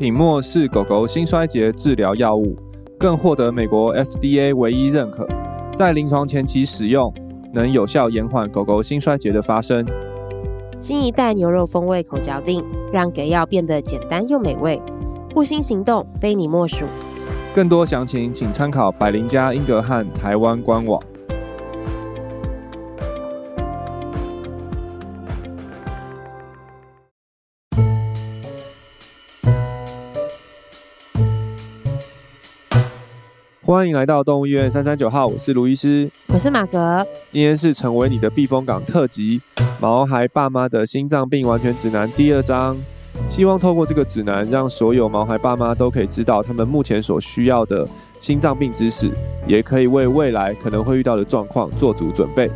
品莫是狗狗心衰竭治疗药物，更获得美国 FDA 唯一认可，在临床前期使用能有效延缓狗狗心衰竭的发生。新一代牛肉风味口嚼定，让给药变得简单又美味，护心行动非你莫属。更多详情请参考百灵家英格汉台湾官网。欢迎来到动物医院三三九号，我是卢医师，我是马格。今天是成为你的避风港特辑，毛孩爸妈的心脏病完全指南第二章。希望透过这个指南，让所有毛孩爸妈都可以知道他们目前所需要的心脏病知识，也可以为未来可能会遇到的状况做足准备。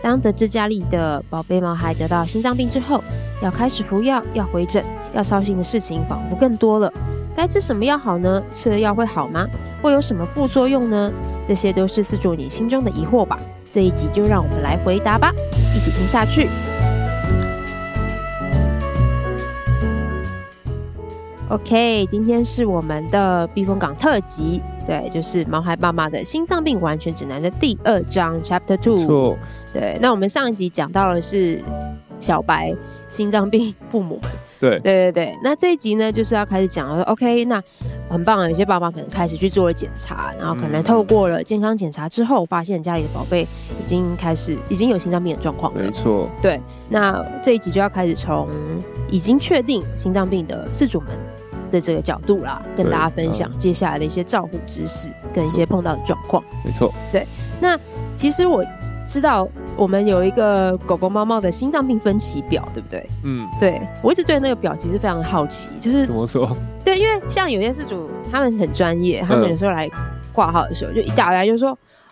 当得知家里的宝贝毛孩得到心脏病之后，要开始服药，要回诊，要操心的事情仿佛更多了。该吃什么药好呢？吃了药会好吗？会有什么副作用呢？这些都是四主你心中的疑惑吧。这一集就让我们来回答吧，一起听下去。OK，今天是我们的避风港特辑，对，就是毛孩爸妈的心脏病完全指南的第二章 Chapter Two。错，对，那我们上一集讲到的是小白心脏病父母们。对对对对，那这一集呢，就是要开始讲了。OK，那很棒啊，有些爸妈可能开始去做了检查，然后可能透过了健康检查之后，发现家里的宝贝已经开始已经有心脏病的状况了。没错，对，那这一集就要开始从已经确定心脏病的事主们的这个角度啦，跟大家分享接下来的一些照护知识跟一些碰到的状况。没错，对，那其实我。知道我们有一个狗狗、猫猫的心脏病分期表，对不对？嗯，对，我一直对那个表其实非常好奇，就是怎么说？对，因为像有些事主他们很专业，他们有时候来挂号的时候，就一打来就说：“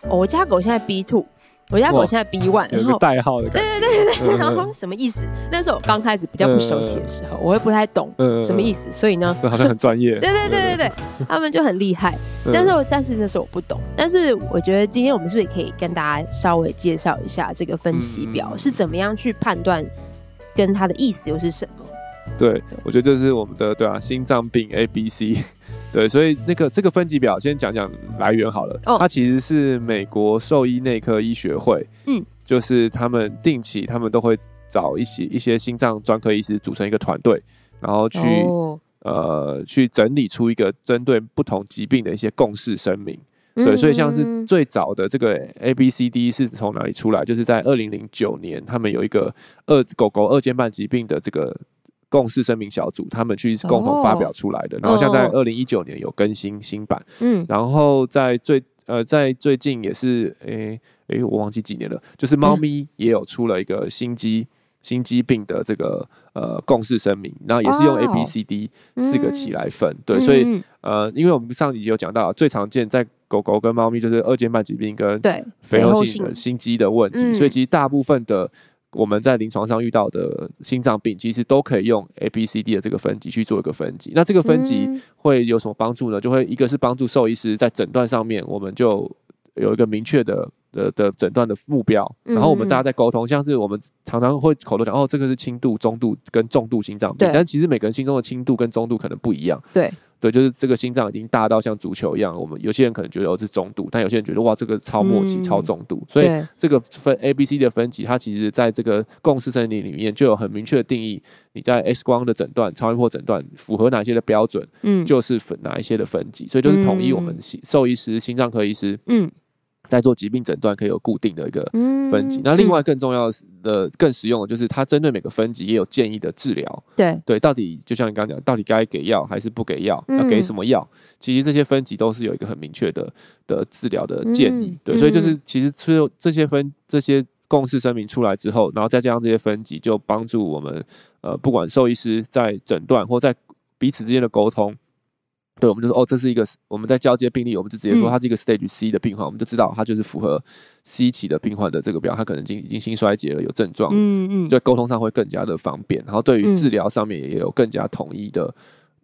哦，我家狗现在 B two。”我家狗现在 B one，然后代号的感觉。对对对对，然后 什么意思？那时候我刚开始比较不熟悉的时候，我会不太懂什么意思，所以呢，好像很专业。对对对对对，他们就很厉害。但是但是那时候我不懂。但是我觉得今天我们是不是也可以跟大家稍微介绍一下这个分析表是怎么样去判断，跟它的意思又是什么？对，我觉得这是我们的对啊，心脏病 A B C。对，所以那个这个分级表先讲讲来源好了。哦，它其实是美国兽医内科医学会，嗯，就是他们定期他们都会找一些一些心脏专科医师组成一个团队，然后去、哦、呃去整理出一个针对不同疾病的一些共识声明。对，所以像是最早的这个 A B C D 是从哪里出来？就是在二零零九年，他们有一个二狗狗二尖瓣疾病的这个。共识声明小组，他们去共同发表出来的。Oh. 然后像在二零一九年有更新新版，嗯，然后在最呃在最近也是，诶、欸、诶、欸，我忘记几年了，就是猫咪也有出了一个心肌、嗯、心肌病的这个呃共识声明，然后也是用 A B C D 四个期来分，嗯、对，所以呃，因为我们上一集有讲到，最常见在狗狗跟猫咪就是二尖瓣疾病跟肥厚性的心肌的问题，嗯、所以其实大部分的。我们在临床上遇到的心脏病，其实都可以用 A、B、C、D 的这个分级去做一个分级。那这个分级会有什么帮助呢？就会一个是帮助兽医师在诊断上面，我们就有一个明确的的的诊断的目标。然后我们大家在沟通，像是我们常常会口头讲哦，这个是轻度、中度跟重度心脏病，但其实每个人心中的轻度跟中度可能不一样。对。对，就是这个心脏已经大到像足球一样。我们有些人可能觉得哦是中度，但有些人觉得哇这个超末期、嗯、超重度。所以这个分 A、B、C 的分级，它其实在这个共识声明里面就有很明确的定义。你在 X 光的诊断、超音波诊断符合哪些的标准，嗯，就是分哪一些的分级。所以就是统一我们心兽医师、心脏科医师，嗯。在做疾病诊断可以有固定的一个分级，嗯、那另外更重要的、更实用的就是它针对每个分级也有建议的治疗。对对，到底就像你刚刚讲，到底该给药还是不给药？要给什么药？嗯、其实这些分级都是有一个很明确的的治疗的建议。嗯、对，所以就是其实只有这些分这些共识声明出来之后，然后再加上这些分级，就帮助我们呃，不管兽医师在诊断或在彼此之间的沟通。对，我们就说哦，这是一个我们在交接病例，我们就直接说它是一个 Stage C 的病患，嗯、我们就知道它就是符合 C 期的病患的这个表，它可能已经已经心衰竭了，有症状，嗯嗯，在沟通上会更加的方便，然后对于治疗上面也有更加统一的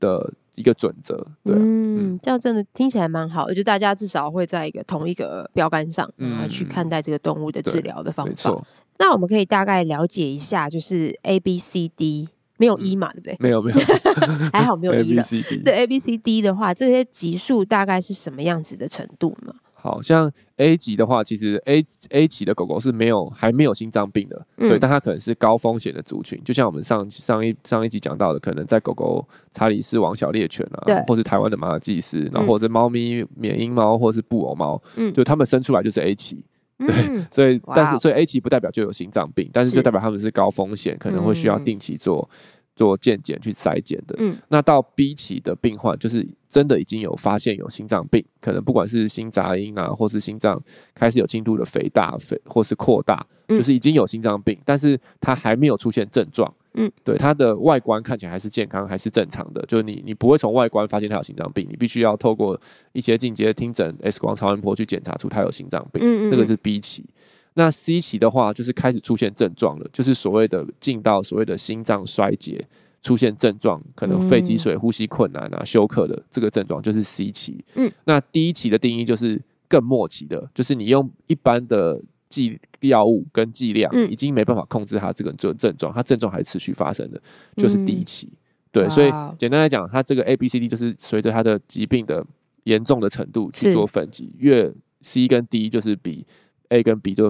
的一个准则，对、啊，嗯，这样真的听起来蛮好的，就大家至少会在一个同一个标杆上，然后去看待这个动物的治疗的方法。嗯、那我们可以大概了解一下，就是 A B C D。没有 E 嘛，对不对？没有没有，还好没有 E 了。A B C D 对 A B C D 的话，这些级数大概是什么样子的程度呢？好像 A 级的话，其实 A A 级的狗狗是没有还没有心脏病的，嗯、对，但它可能是高风险的族群，就像我们上上一上一集讲到的，可能在狗狗查理斯王小猎犬啊，对。或是台湾的马尔济斯，然后或者猫咪缅因猫或是布偶猫，嗯，就它们生出来就是 A 期，对，嗯、所以但是所以 A 期不代表就有心脏病，但是就代表他们是高风险，可能会需要定期做。做健检去筛检的，嗯，那到 B 期的病患，就是真的已经有发现有心脏病，可能不管是心杂音啊，或是心脏开始有轻度的肥大、肥或是扩大，就是已经有心脏病，但是他还没有出现症状，嗯，对，它的外观看起来还是健康，还是正常的，就是你你不会从外观发现它有心脏病，你必须要透过一些进阶听诊、X 光、超音波去检查出它有心脏病，嗯嗯，这个是 B 期。那 C 期的话，就是开始出现症状了，就是所谓的进到所谓的心脏衰竭，出现症状，可能肺积水、呼吸困难啊、休克的这个症状，就是 C 期。嗯，那第一期的定义就是更末期的，就是你用一般的剂药物跟剂量，已经没办法控制它这个症症状，它症状还是持续发生的，就是第一期。对，所以简单来讲，它这个 A、B、C、D 就是随着它的疾病的严重的程度去做分级，越 C 跟 D 就是比。A 跟 B 就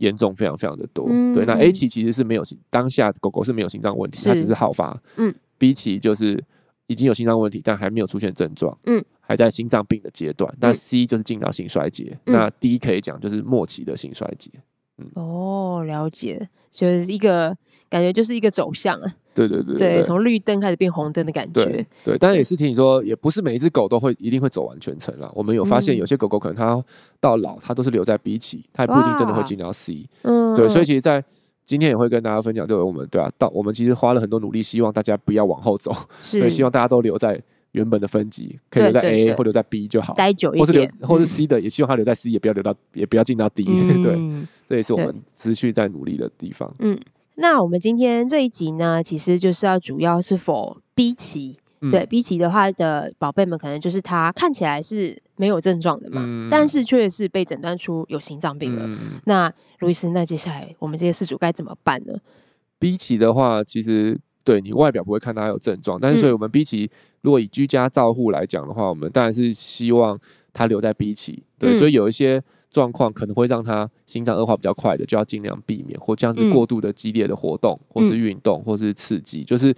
严重非常非常的多，嗯、对。那 A 期其实是没有心，当下狗狗是没有心脏问题，它只是好发。嗯。B 期就是已经有心脏问题，但还没有出现症状，嗯，还在心脏病的阶段。那 C 就是进到心衰竭，嗯、那 D 可以讲就是末期的心衰竭。嗯。哦，了解，就是一个感觉就是一个走向啊。对对对，对，从绿灯开始变红灯的感觉。对，对，但是也是听你说，也不是每一只狗都会一定会走完全程啦。我们有发现，有些狗狗可能它到老，它都是留在 B 期，它也不一定真的会进到 C。嗯，对，所以其实，在今天也会跟大家分享，就是我们对啊，到我们其实花了很多努力，希望大家不要往后走，对，希望大家都留在原本的分级，可以留在 A 或留在 B 就好，待久一点，或是留，或是 C 的，也希望他留在 C，也不要留到，也不要进到 D。对，这也是我们持续在努力的地方。嗯。那我们今天这一集呢，其实就是要主要是 for B 期，嗯、对 B 期的话的宝贝们，可能就是他看起来是没有症状的嘛，嗯、但是却是被诊断出有心脏病了。嗯、那卢医师，那接下来我们这些事主该怎么办呢？B 期的话，其实对你外表不会看到有症状，但是所以我们 B 期如果以居家照护来讲的话，我们当然是希望他留在 B 期。对，嗯、所以有一些。状况可能会让他心脏恶化比较快的，就要尽量避免或这样子过度的激烈的活动，嗯、或是运动，或是刺激。就是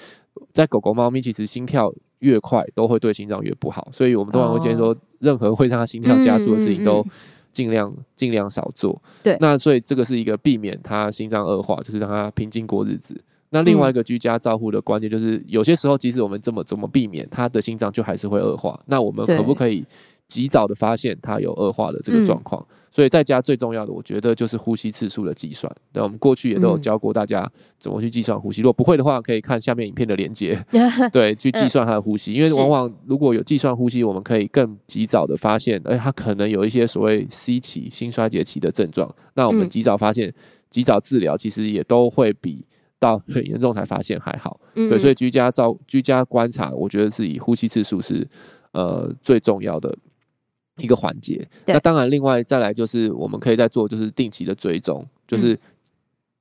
在狗狗、猫咪，其实心跳越快，都会对心脏越不好。所以我们通常会建议说，任何会让他心跳加速的事情，都尽量尽量少做。对，那所以这个是一个避免他心脏恶化，就是让他平静过日子。那另外一个居家照护的关键就是，有些时候即使我们这么怎么避免，他的心脏就还是会恶化。那我们可不可以及早的发现他有恶化的这个状况？所以在家最重要的，我觉得就是呼吸次数的计算。那，我们过去也都有教过大家怎么去计算呼吸。如果不会的话，可以看下面影片的连接，对，去计算他的呼吸。因为往往如果有计算呼吸，我们可以更及早的发现，哎，他可能有一些所谓 C 期心衰竭期的症状。那我们及早发现、及早治疗，其实也都会比到很严重才发现还好。对，所以居家照、居家观察，我觉得是以呼吸次数是呃最重要的。一个环节，那当然，另外再来就是我们可以再做，就是定期的追踪，就是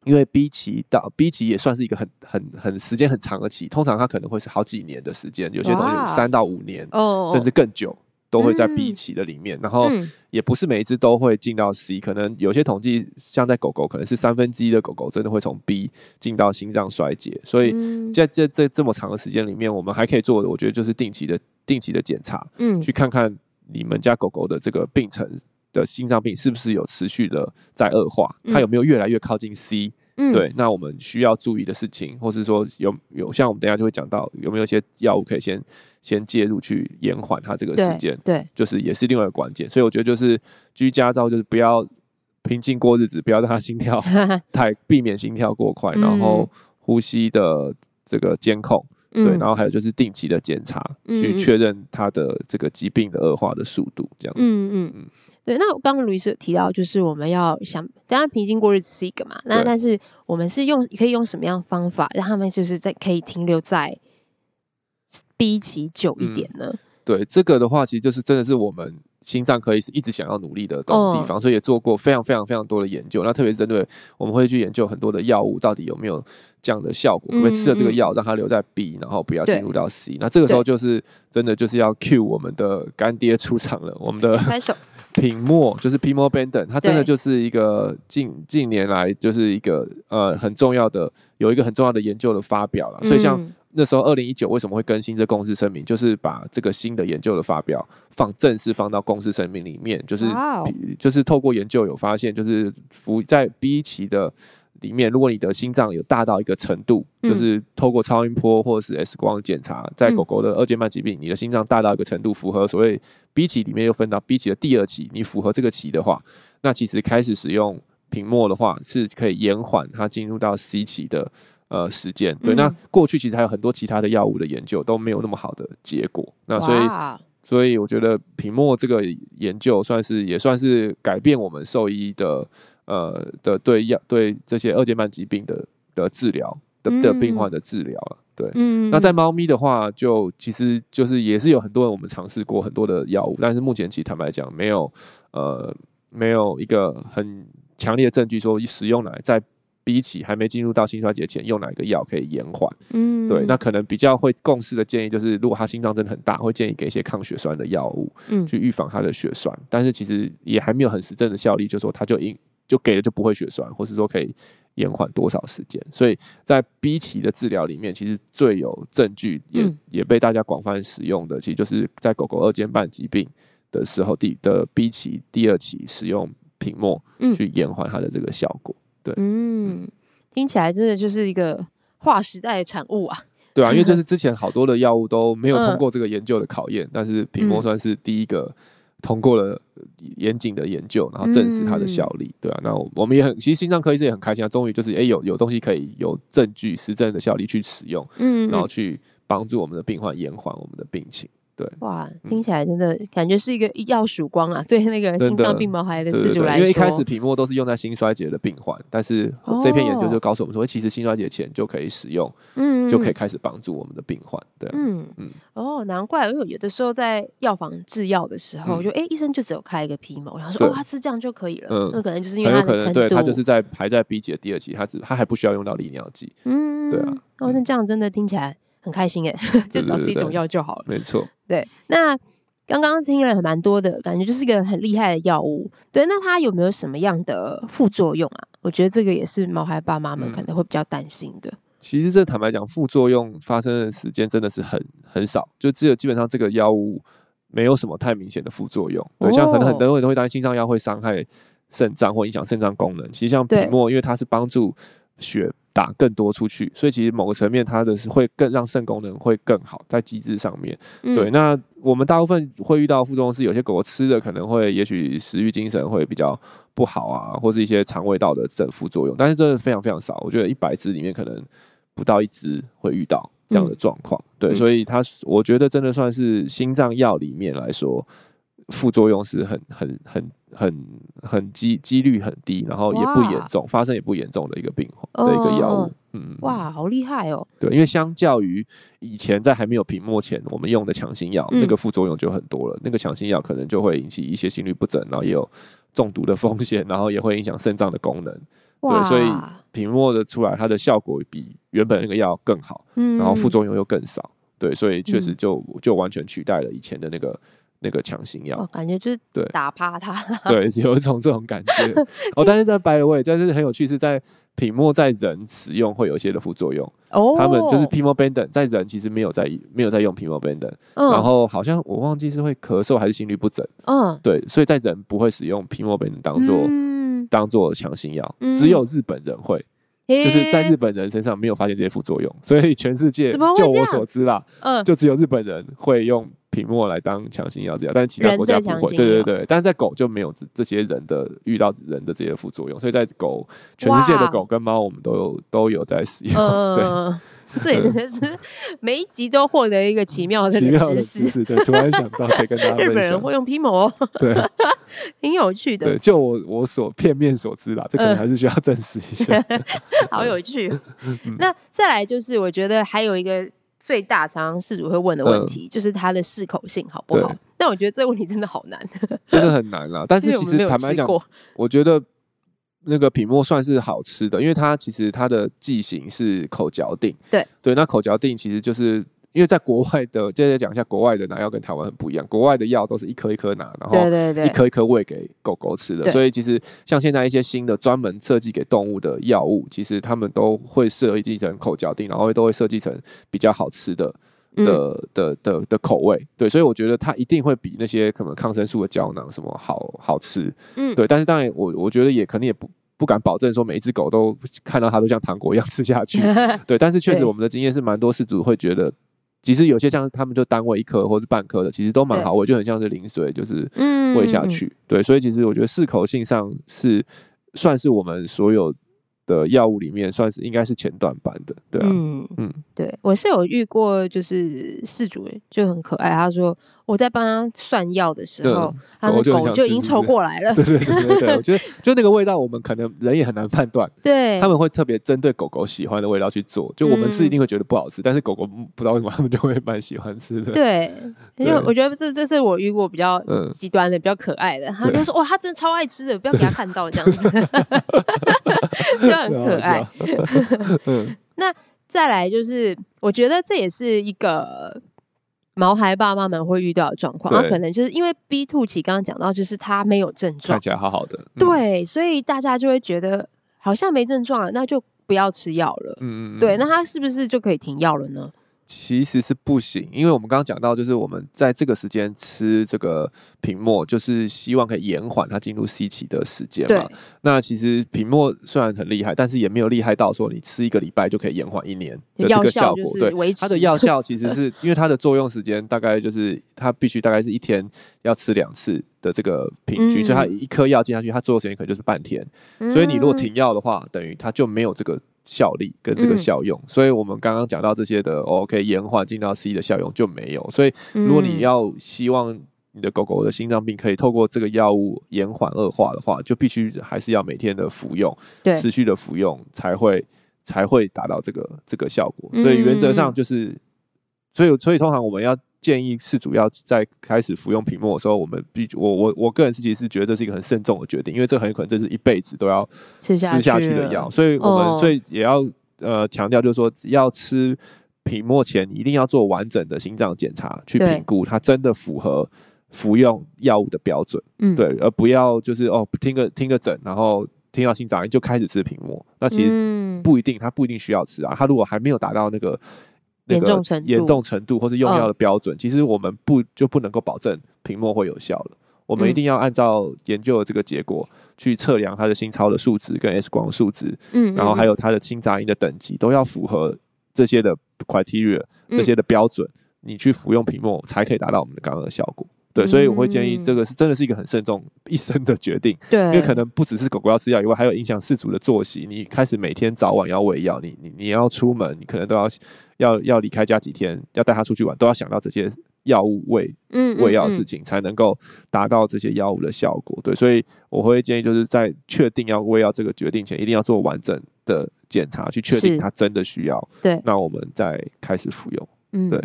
因为 B 期到 B 期也算是一个很很很时间很长的期，通常它可能会是好几年的时间，有些东西有三到五年，哇甚至更久都会在 B 期的里面，嗯、然后也不是每一只都会进到 C，可能有些统计像在狗狗，可能是三分之一的狗狗真的会从 B 进到心脏衰竭，所以在这这这么长的时间里面，我们还可以做的，我觉得就是定期的定期的检查，嗯，去看看。你们家狗狗的这个病程的心脏病是不是有持续的在恶化？它有没有越来越靠近 C？嗯，对，那我们需要注意的事情，或是说有有像我们等一下就会讲到有没有一些药物可以先先介入去延缓它这个时间？对，就是也是另外一个关键。所以我觉得就是居家照就是不要平静过日子，不要让他心跳 太避免心跳过快，然后呼吸的这个监控。对，然后还有就是定期的检查，嗯、去确认他的这个疾病的恶化的速度，这样子。嗯嗯嗯。对，那刚刚卢医师有提到，就是我们要想，当然平静过日子是一个嘛。那但是我们是用可以用什么样的方法，让他们就是在可以停留在 B 期久一点呢？嗯、对，这个的话，其实就是真的是我们心脏科医师一直想要努力的地方，所以也做过非常非常非常多的研究。那特别是针对我们会去研究很多的药物到底有没有这样的效果，可不可以吃了这个药让它留在 B，然后不要进入到 C。那这个时候就是真的就是要 cue 我们的干爹出场了，我们的 品墨就是 Pimobendan，它真的就是一个近近年来就是一个呃很重要的有一个很重要的研究的发表了，所以像。那时候，二零一九为什么会更新这公司声明？就是把这个新的研究的发表放正式放到公司声明里面，就是 Wow. 就是透过研究有发现，就是服在 B 期的里面，如果你的心脏有大到一个程度，嗯、就是透过超音波或者是 X 光检查，在狗狗的二尖瓣疾病，你的心脏大到一个程度，符合所谓 B 期里面又分到 B 期的第二期，你符合这个期的话，那其实开始使用屏幕的话，是可以延缓它进入到 C 期的。呃，实践。对，那过去其实还有很多其他的药物的研究都没有那么好的结果，那所以所以我觉得品墨这个研究算是也算是改变我们兽医的呃的对药对这些二尖瓣疾病的的治疗的的病患的治疗了，对，嗯、那在猫咪的话，就其实就是也是有很多人我们尝试过很多的药物，但是目前其实坦白讲没有呃没有一个很强烈的证据说使用来在。B 期还没进入到心衰竭前，用哪一个药可以延缓？嗯，对，那可能比较会共识的建议就是，如果他心脏真的很大，会建议给一些抗血栓的药物，嗯，去预防他的血栓。但是其实也还没有很实证的效力，就是说他就应就给了就不会血栓，或是说可以延缓多少时间。所以在 B 期的治疗里面，其实最有证据也、嗯、也被大家广泛使用的，其实就是在狗狗二尖瓣疾病的时候，第的 B 期第二期使用品墨去延缓它的这个效果。对，嗯，听起来真的就是一个划时代的产物啊。对啊，因为就是 之前好多的药物都没有通过这个研究的考验，嗯、但是品墨算是第一个通过了严谨的研究，然后证实它的效力。嗯、对啊，那我们也很，其实心脏科医生也很开心啊，终于就是哎、欸、有有东西可以有证据实证的效力去使用，嗯，然后去帮助我们的病患延缓我们的病情。对，哇，听起来真的感觉是一个一药曙光啊！对那个心脏病毛孩的事主来说，因为一开始品墨都是用在心衰竭的病患，但是这篇研究就告诉我们说，其实心衰竭前就可以使用，嗯，就可以开始帮助我们的病患。对，嗯嗯，哦，难怪，因为有的时候在药房制药的时候，我觉得哎，医生就只有开一个品墨，然后说哦，他吃这样就可以了，嗯，那可能就是因为他的程度，对，他就是在排在 B 级的第二期，他只他还不需要用到利尿剂，嗯，对啊，哦，那这样真的听起来。很开心哎，就找是一种药就好了。没错，对。那刚刚听了很蛮多的感觉，就是一个很厉害的药物。对，那它有没有什么样的副作用啊？我觉得这个也是毛孩爸妈们可能会比较担心的。嗯、其实这坦白讲，副作用发生的时间真的是很很少，就只有基本上这个药物没有什么太明显的副作用。对，像可能很多人都会担心心脏药会伤害肾脏或影响肾脏功能。其实像品墨，因为它是帮助血。打更多出去，所以其实某个层面，它的是会更让肾功能会更好，在机制上面。嗯、对，那我们大部分会遇到副作用是，有些狗狗吃的可能会，也许食欲、精神会比较不好啊，或是一些肠胃道的正副作用，但是真的非常非常少。我觉得一百只里面可能不到一只会遇到这样的状况。嗯、对，所以它我觉得真的算是心脏药里面来说，副作用是很很很。很很机几率很低，然后也不严重，哇发生也不严重的一个病的一个药物，哦、嗯，哇，好厉害哦！对，因为相较于以前在还没有屏幕前，我们用的强心药，嗯、那个副作用就很多了。那个强心药可能就会引起一些心律不整，然后也有中毒的风险，然后也会影响肾脏的功能。哇对，所以屏幕的出来，它的效果比原本那个药更好，嗯，然后副作用又更少。对，所以确实就就完全取代了以前的那个。那个强心药，感觉就是对打趴他，对，有一种这种感觉哦。但是在白 away 但是很有趣，是在品墨在人使用会有一些的副作用哦。他们就是 Pimobendan 在人其实没有在没有在用 Pimobendan，然后好像我忘记是会咳嗽还是心律不整，嗯，对，所以在人不会使用 Pimobendan 当做当做强心药，只有日本人会，就是在日本人身上没有发现这些副作用，所以全世界就我所知啦，嗯，就只有日本人会用。品墨来当强心药这样，但是其他国家不会。对对对，但是在狗就没有这这些人的遇到人的这些副作用，所以在狗全世界的狗跟猫，我们都有都有在使用。对，这也真的是每一集都获得一个奇妙的 知识。对，突然想到可以跟。日本人会用皮膜，对，挺有趣的。对，就我我所片面所知啦，这可能还是需要证实一下。好有趣。那再来就是，我觉得还有一个。最大常常事主会问的问题，嗯、就是它的适口性好不好？但我觉得这个问题真的好难，真的很难啦。但是其实坦白讲，我觉得那个品墨算是好吃的，因为它其实它的剂型是口嚼定。对对，那口嚼定其实就是。因为在国外的，接着讲一下，国外的拿药跟台湾很不一样。国外的药都是一颗一颗拿，然后一颗一颗喂给狗狗吃的。所以其实像现在一些新的专门设计给动物的药物，其实他们都会设计成口嚼定，然后都会设计成比较好吃的的的的的，的口味。对，所以我觉得它一定会比那些可能抗生素的胶囊什么好好吃。嗯，对。但是当然我，我我觉得也肯定也不不敢保证说每一只狗都 看到它都像糖果一样吃下去。对，但是确实我们的经验是蛮多饲主会觉得。其实有些像他们就单位一颗或是半颗的，其实都蛮好喂，就很像是零水，就是喂下去。嗯、对，所以其实我觉得适口性上是算是我们所有的药物里面算是应该是前段版的，对啊，嗯嗯，对我是有遇过，就是事主就很可爱，他说我在帮他算药的时候，他的狗就已经凑过来了，对对对对，我觉得 就那个味道，我们可能人也很难判断，对，他们会特别针对狗狗喜欢的味道去做，就我们是一定会觉得不好吃，但是狗狗不知道为什么他们就会蛮喜欢吃的，对，因为我觉得这这是我遇过比较极端的、比较可爱的，他就说哇，他真的超爱吃的，不要给他看到这样子。就很可爱，嗯，那再来就是，我觉得这也是一个毛孩爸妈们会遇到的状况，那可能就是因为 B two 起刚刚讲到，就是他没有症状，看起来好好的，对，所以大家就会觉得好像没症状了，那就不要吃药了，嗯嗯，对，那他是不是就可以停药了呢？其实是不行，因为我们刚刚讲到，就是我们在这个时间吃这个品墨，就是希望可以延缓它进入 C 期的时间嘛。那其实品墨虽然很厉害，但是也没有厉害到说你吃一个礼拜就可以延缓一年的这个效果。对，它的药效 其实是因为它的作用时间大概就是它必须大概是一天要吃两次的这个平均，所以它一颗药进下去，它作用时间可能就是半天。所以你如果停药的话，等于它就没有这个。效力跟这个效用，嗯、所以我们刚刚讲到这些的，OK，延缓进到 C 的效用就没有。所以如果你要希望你的狗狗的心脏病可以透过这个药物延缓恶化的话，就必须还是要每天的服用，对，持续的服用才会才会达到这个这个效果。所以原则上就是，所以所以通常我们要。建议是主要在开始服用品墨的时候，我们必我我我个人是其实是觉得这是一个很慎重的决定，因为这很有可能这是一辈子都要吃下去的药，所以我们最也要呃强调就是说，要吃品墨前一定要做完整的心脏检查，去评估它真的符合服用药物的标准，嗯，对，而不要就是哦听个听个诊，然后听到心脏就开始吃品墨，那其实不一定，他不一定需要吃啊，他如果还没有达到那个。严重程度、严重程度或是用药的标准，嗯、其实我们不就不能够保证屏幕会有效了。我们一定要按照研究的这个结果去测量他的心超的数值跟 X 光数值，嗯，然后还有他的心杂音的等级都要符合这些的 criteria，这些的标准，你去服用屏幕才可以达到我们刚刚的效果。对，所以我会建议这个是真的是一个很慎重一生的决定。对，因为可能不只是狗狗要吃药以外，还有影响饲主的作息。你开始每天早晚要喂药，你你你要出门，你可能都要要要离开家几天，要带它出去玩，都要想到这些药物喂嗯喂药的事情，才能够达到这些药物的效果。对，所以我会建议就是在确定要喂药这个决定前，一定要做完整的检查，去确定它真的需要。对，那我们再开始服用。嗯，对。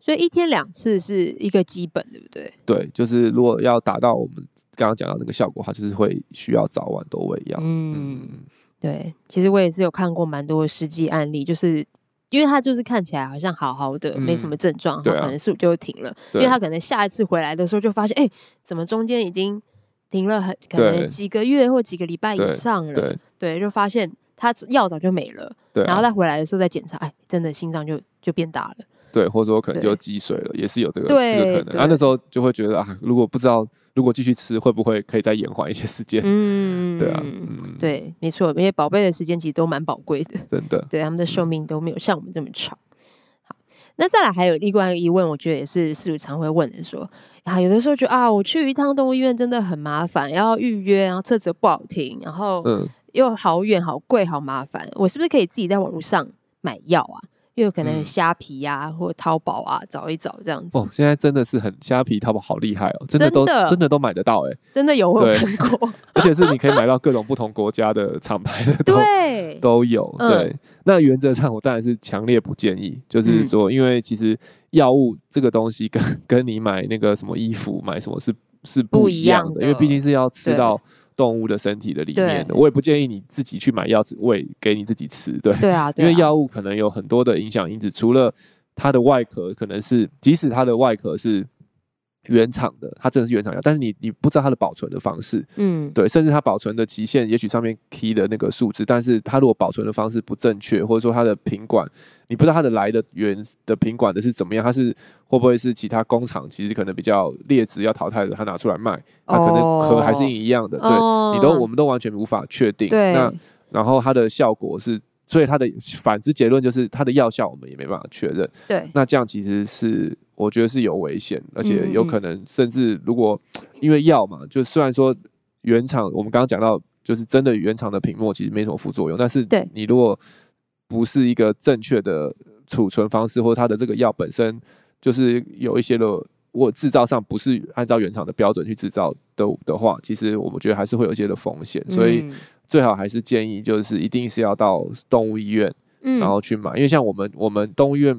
所以一天两次是一个基本，对不对？对，就是如果要达到我们刚刚讲到那个效果，它就是会需要早晚都喂药。嗯，对。其实我也是有看过蛮多实际案例，就是因为他就是看起来好像好好的，嗯、没什么症状，他可能是就停了，对因为他可能下一次回来的时候就发现，哎、欸，怎么中间已经停了很可能几个月或几个礼拜以上了？对，就发现他药早就没了。对、啊，然后再回来的时候再检查，哎，真的心脏就就变大了。对，或者说可能就积水了，也是有这个对这个可能。然后那时候就会觉得啊，如果不知道如果继续吃，会不会可以再延缓一些时间？嗯，对啊，嗯，对，没错，因为宝贝的时间其实都蛮宝贵的，真的。对，他们的寿命都没有像我们这么长。好，那再来还有另外一个疑问，我觉得也是事主常会问的，说啊，有的时候觉得啊，我去一趟动物医院真的很麻烦，要预约，然后车子不好停，然后又好远、好贵、好麻烦，我是不是可以自己在网络上买药啊？又有可能虾皮呀、啊嗯、或淘宝啊找一找这样子。哦，现在真的是很虾皮、淘宝好厉害哦，真的都真的，都买得到哎，真的有我有看过，而且是你可以买到各种不同国家的厂牌的 都，对，都有。对，嗯、那原则上我当然是强烈不建议，就是说，因为其实药物这个东西跟跟你买那个什么衣服买什么是是不一样的因为毕竟是要吃到。动物的身体的里面的，我也不建议你自己去买药子喂给你自己吃，对，对啊，因为药物可能有很多的影响因子，除了它的外壳可能是，即使它的外壳是。原厂的，它真的是原厂药，但是你你不知道它的保存的方式，嗯，对，甚至它保存的期限，也许上面 key 的那个数字，但是它如果保存的方式不正确，或者说它的品管，你不知道它的来的源的品管的是怎么样，它是会不会是其他工厂其实可能比较劣质要淘汰的，它拿出来卖，它可能壳还是一样的，哦、对，你都我们都完全无法确定，对，那然后它的效果是。所以它的反之结论就是它的药效我们也没办法确认。对，那这样其实是我觉得是有危险，而且有可能甚至如果因为药嘛，就虽然说原厂我们刚刚讲到就是真的原厂的屏幕其实没什么副作用，但是你如果不是一个正确的储存方式，或者它的这个药本身就是有一些的我制造上不是按照原厂的标准去制造的的话，其实我们觉得还是会有一些的风险，所以。最好还是建议，就是一定是要到动物医院，然后去买，因为像我们我们动物医院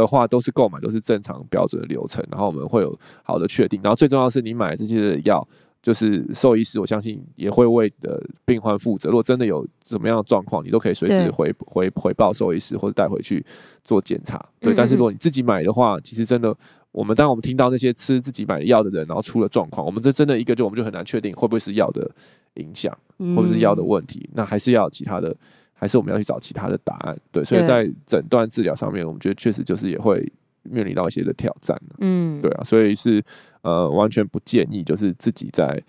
的话，都是购买都是正常标准的流程，然后我们会有好的确定，然后最重要的是你买这些的药，就是兽医师，我相信也会为的病患负责。如果真的有什么样的状况，你都可以随时回回回报兽医师或者带回去做检查。对，但是如果你自己买的话，其实真的，我们当我们听到那些吃自己买的药的人，然后出了状况，我们这真的一个就我们就很难确定会不会是药的影响，或者是药的问题，嗯、那还是要其他的，还是我们要去找其他的答案。对，所以在诊断治疗上面，我们觉得确实就是也会面临到一些的挑战。嗯，对啊，所以是呃完全不建议就是自己在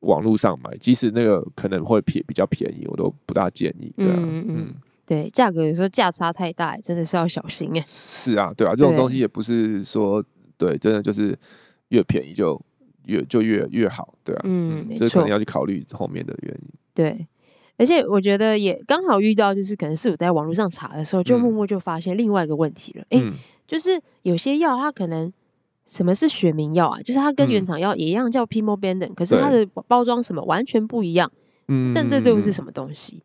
网络上买，即使那个可能会便比较便宜，我都不大建议。对啊，嗯，嗯对，价格有时候价差太大，真的是要小心哎。是啊，对啊，这种东西也不是说对，真的就是越便宜就。越就越越好，对啊，嗯，这、嗯、可能要去考虑后面的原因。对，而且我觉得也刚好遇到，就是可能是我在网络上查的时候，就默默就发现另外一个问题了。哎、嗯欸，就是有些药它可能什么是学名药啊？就是它跟原厂药也一样叫 Pimobendan，、嗯、可是它的包装什么完全不一样。嗯，但这都是什么东西？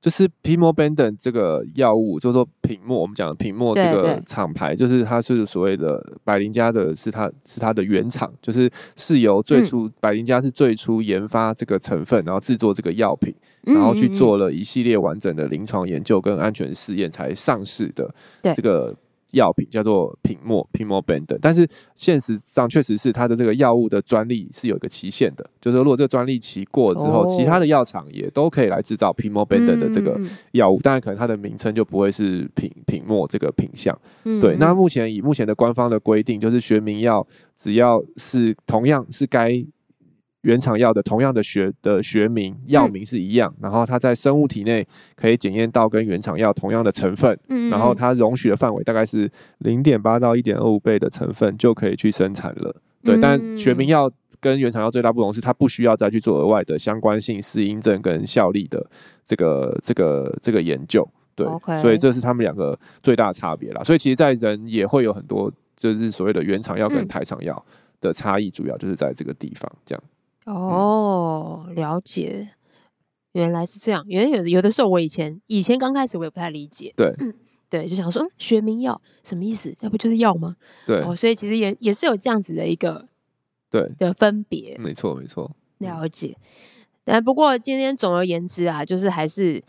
就是 Pimobendan 这个药物，就是说品墨，我们讲的品墨这个厂牌，就是它是所谓的百灵家的，是它是它的原厂，就是是由最初百灵家是最初研发这个成分，然后制作这个药品，然后去做了一系列完整的临床研究跟安全试验才上市的这个。药品叫做品墨 Pimobendan，但是现实上确实是它的这个药物的专利是有一个期限的，就是说如果这个专利期过之后，其他的药厂也都可以来制造 Pimobendan 的这个药物，当然可能它的名称就不会是品品墨这个品项。对，那目前以目前的官方的规定，就是学名药只要是同样是该。原厂药的同样的学的学名药名是一样，嗯、然后它在生物体内可以检验到跟原厂药同样的成分，嗯，然后它容许的范围大概是零点八到一点二五倍的成分就可以去生产了。对，嗯、但学名药跟原厂药最大不同是它不需要再去做额外的相关性、适应症跟效力的这个这个这个研究。对.所以这是他们两个最大的差别啦。所以其实，在人也会有很多就是所谓的原厂药跟台厂药的差异，主要就是在这个地方这样。哦，了解，原来是这样。原来有的有的时候，我以前以前刚开始我也不太理解。对，嗯、对，就想说，嗯，学名药什么意思？要不就是药吗？对，哦，所以其实也也是有这样子的一个对的分别。没错，没错，了解。但不过今天总而言之啊，就是还是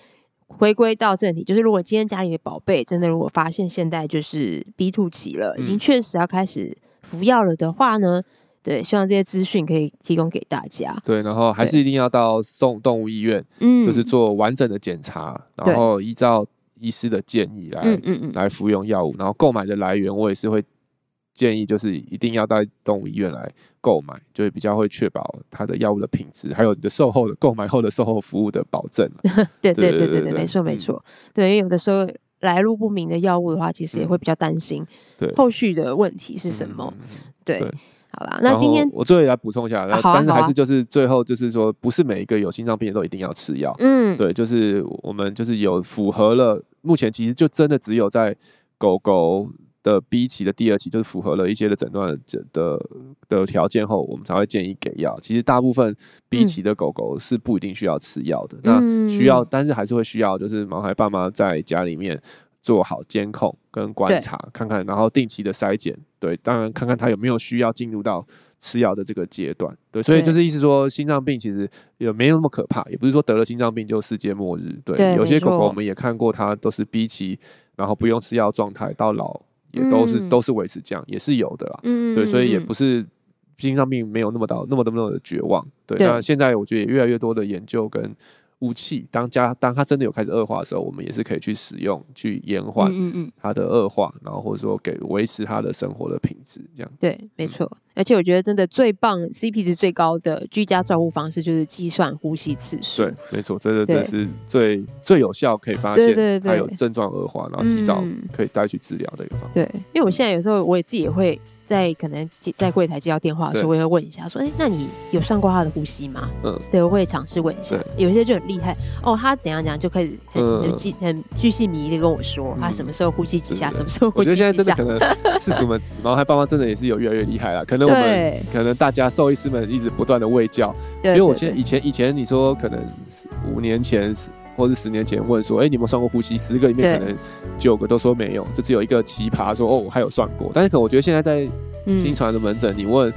回归到正题，就是如果今天家里的宝贝真的如果发现现在就是 B2 期了，嗯、已经确实要开始服药了的话呢？对，希望这些资讯可以提供给大家。对，然后还是一定要到送动物医院，嗯，就是做完整的检查，然后依照医师的建议来，嗯嗯嗯，来服用药物。然后购买的来源，我也是会建议，就是一定要到动物医院来购买，就会比较会确保它的药物的品质，还有你的售后的购买后的售后服务的保证。对对对对对，没错没错。对，因为有的时候来路不明的药物的话，其实也会比较担心，对后续的问题是什么？对。好吧，那今天我最后也来补充一下，啊、但是还是就是最后就是说，不是每一个有心脏病的都一定要吃药。嗯，对，就是我们就是有符合了，目前其实就真的只有在狗狗的 B 期的第二期就是符合了一些的诊断的的的条件后，我们才会建议给药。其实大部分 B 期的狗狗是不一定需要吃药的，嗯、那需要，但是还是会需要，就是毛孩爸妈在家里面做好监控跟观察，看看，然后定期的筛检，对，当然看看他有没有需要进入到吃药的这个阶段，对，所以就是意思说，心脏病其实也没有那么可怕，也不是说得了心脏病就世界末日，对，对有些狗狗我们也看过，它都是 B 期，然后不用吃药状态到老。也都是、嗯、都是维持这样，也是有的啦。嗯，对，所以也不是心脏病没有那么到那么那么的绝望。对，对那现在我觉得也越来越多的研究跟。武器，当家当它真的有开始恶化的时候，我们也是可以去使用，去延缓它的恶化，嗯嗯嗯，然后或者说给维持它的生活的品质，这样。对，没错。嗯、而且我觉得真的最棒，CP 值最高的居家照护方式就是计算呼吸次数。对，没错，这个这是最最有效，可以发现它有症状恶化，然后及早可以带去治疗的一个方法。对，因为我现在有时候我也自己也会。在可能在柜台接到电话的时候，我也会问一下，说：“哎、欸，那你有算过他的呼吸吗？”嗯，对，我会尝试问一下。有些就很厉害哦，他怎样怎样就开始很很巨很巨细靡遗的跟我说，他什么时候呼吸几下，什么时候呼吸几下。我觉得现在真的可能是主们，毛孩爸妈真的也是有越来越厉害了。可能我们可能大家兽医师们一直不断的喂教，因为我现在以前以前你说可能五年前或是十年前问说：“哎、欸，你有没有算过呼吸？”十个里面可能九个都说没有，就只有一个奇葩说：“哦，我还有算过。”但是可能我觉得现在在新传的门诊，你问。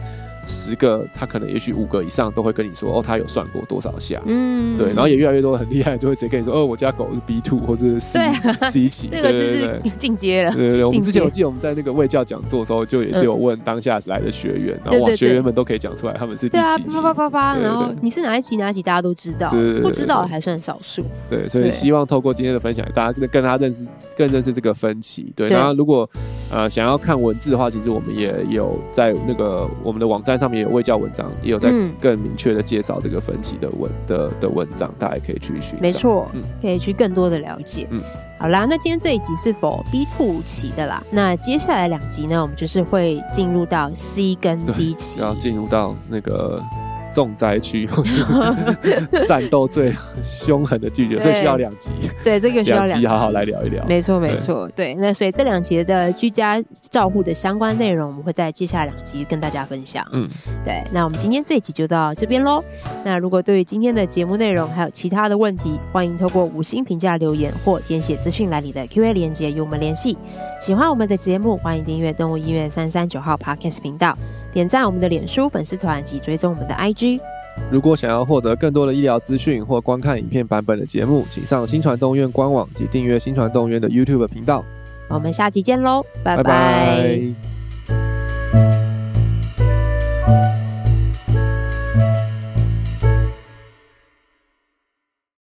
十个，他可能也许五个以上都会跟你说，哦，他有算过多少下，嗯，对，然后也越来越多很厉害，就会直接跟你说，哦，我家狗是 B two 或者是 C C 期，这个就是进阶了。对对对，我们之前我记得我们在那个卫教讲座的时候，就也是有问当下来的学员，然后哇，学员们都可以讲出来他们是第几期。对啊，啪啪啪啪，然后你是哪一期哪一期，大家都知道，不知道还算少数。对，所以希望透过今天的分享，大家跟他认识，更认识这个分歧。对，然后如果呃想要看文字的话，其实我们也有在那个我们的网站上面有未教文章。也有在更明确的介绍这个分歧的文的的文章，大家可以去寻。没错，嗯，可以去更多的了解。嗯，好啦，那今天这一集是否 B two 期的啦？那接下来两集呢，我们就是会进入到 C 跟 D 期，要进入到那个。重灾区，战斗最凶狠的拒绝，所以需要两集。对，这个需要两集，好好来聊一聊。没错，没错。对，那所以这两集的居家照护的相关内容，我们会在接下来两集跟大家分享。嗯，对。那我们今天这一集就到这边喽。那如果对于今天的节目内容还有其他的问题，欢迎透过五星评价留言或填写资讯栏里的 Q&A 连接与我们联系。喜欢我们的节目，欢迎订阅动物医院三三九号 Podcast 频道。点赞我们的脸书粉丝团及追踪我们的 IG。如果想要获得更多的医疗资讯或观看影片版本的节目，请上新传动院官网及订阅新传动院的 YouTube 频道。我们下期见喽，拜拜。拜拜。